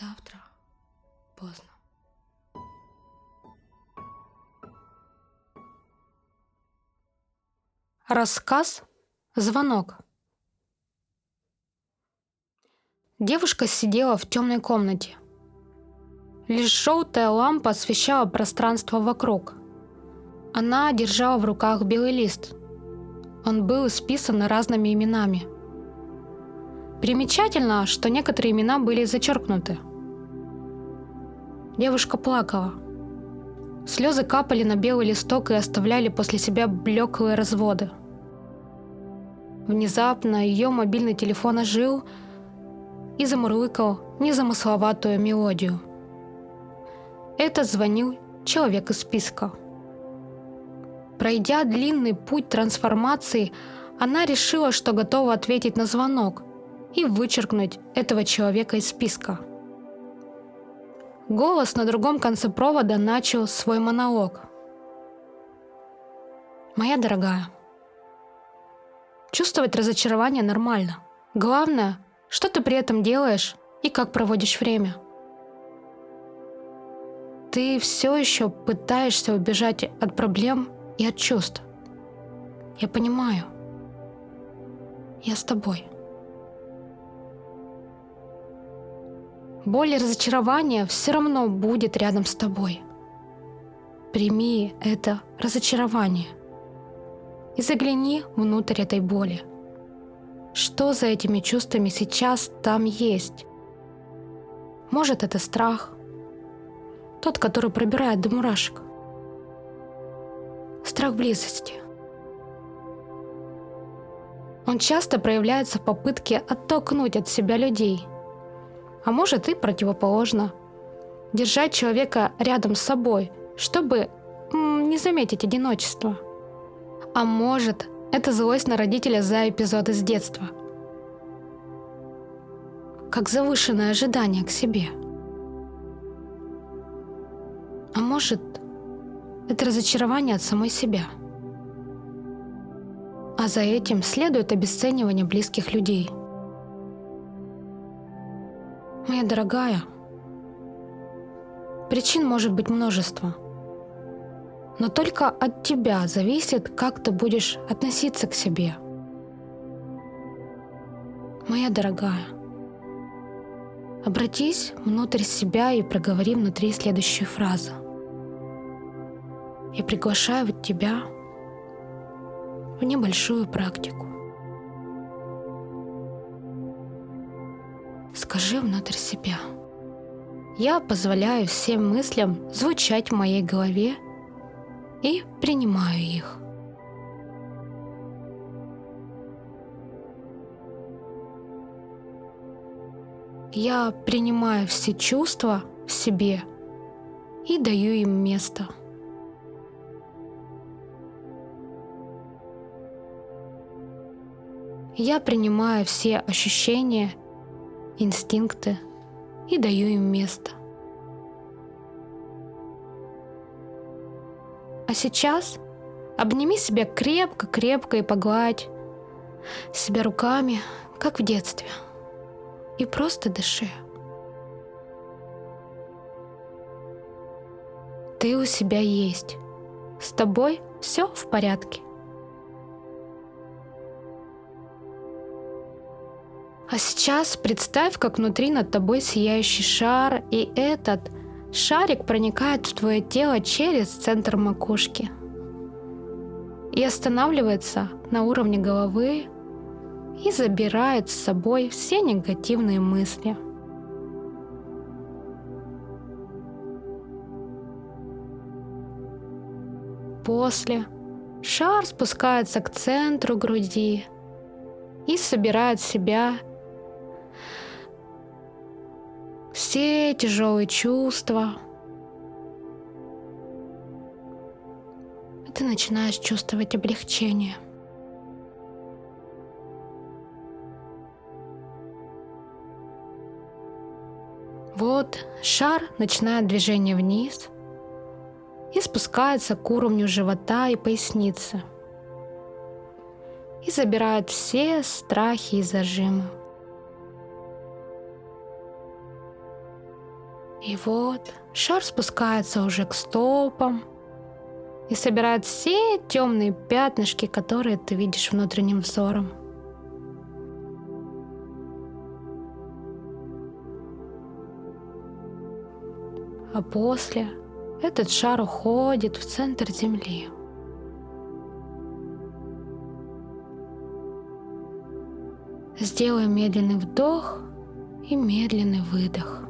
Завтра поздно. Рассказ «Звонок». Девушка сидела в темной комнате. Лишь желтая лампа освещала пространство вокруг. Она держала в руках белый лист. Он был исписан разными именами – Примечательно, что некоторые имена были зачеркнуты. Девушка плакала. Слезы капали на белый листок и оставляли после себя блеклые разводы. Внезапно ее мобильный телефон ожил и замурлыкал незамысловатую мелодию. Это звонил человек из списка. Пройдя длинный путь трансформации, она решила, что готова ответить на звонок – и вычеркнуть этого человека из списка. Голос на другом конце провода начал свой монолог. «Моя дорогая, чувствовать разочарование нормально. Главное, что ты при этом делаешь и как проводишь время. Ты все еще пытаешься убежать от проблем и от чувств. Я понимаю. Я с тобой. Боль и разочарование все равно будет рядом с тобой. Прими это разочарование и загляни внутрь этой боли. Что за этими чувствами сейчас там есть? Может, это страх, тот, который пробирает до мурашек. Страх близости. Он часто проявляется в попытке оттолкнуть от себя людей – а может и противоположно. Держать человека рядом с собой, чтобы не заметить одиночество. А может, это злость на родителя за эпизод из детства. Как завышенное ожидание к себе. А может, это разочарование от самой себя. А за этим следует обесценивание близких людей – Моя дорогая, причин может быть множество. Но только от тебя зависит, как ты будешь относиться к себе. Моя дорогая, обратись внутрь себя и проговори внутри следующую фразу. Я приглашаю тебя в небольшую практику. Скажи внутрь себя. Я позволяю всем мыслям звучать в моей голове и принимаю их. Я принимаю все чувства в себе и даю им место. Я принимаю все ощущения инстинкты и даю им место. А сейчас обними себя крепко-крепко и погладь себя руками, как в детстве. И просто дыши. Ты у себя есть. С тобой все в порядке. А сейчас представь, как внутри над тобой сияющий шар, и этот шарик проникает в твое тело через центр макушки и останавливается на уровне головы и забирает с собой все негативные мысли. После шар спускается к центру груди и собирает себя все тяжелые чувства. И ты начинаешь чувствовать облегчение. Вот шар начинает движение вниз и спускается к уровню живота и поясницы и забирает все страхи и зажимы. И вот шар спускается уже к стопам и собирает все темные пятнышки, которые ты видишь внутренним взором. А после этот шар уходит в центр Земли. Сделай медленный вдох и медленный выдох.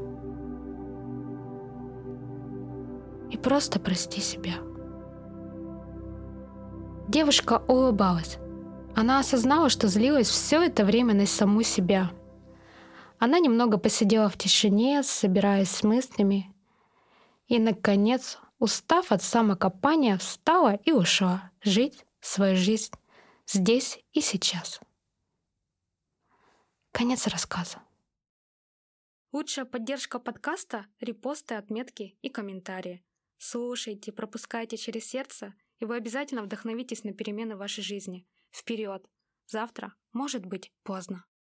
Просто прости себя. Девушка улыбалась. Она осознала, что злилась все это время на саму себя. Она немного посидела в тишине, собираясь с мыслями, и, наконец, устав от самокопания, встала и ушла жить свою жизнь здесь и сейчас. Конец рассказа. Лучшая поддержка подкаста — репосты, отметки и комментарии. Слушайте, пропускайте через сердце, и вы обязательно вдохновитесь на перемены в вашей жизни. Вперед! Завтра может быть поздно.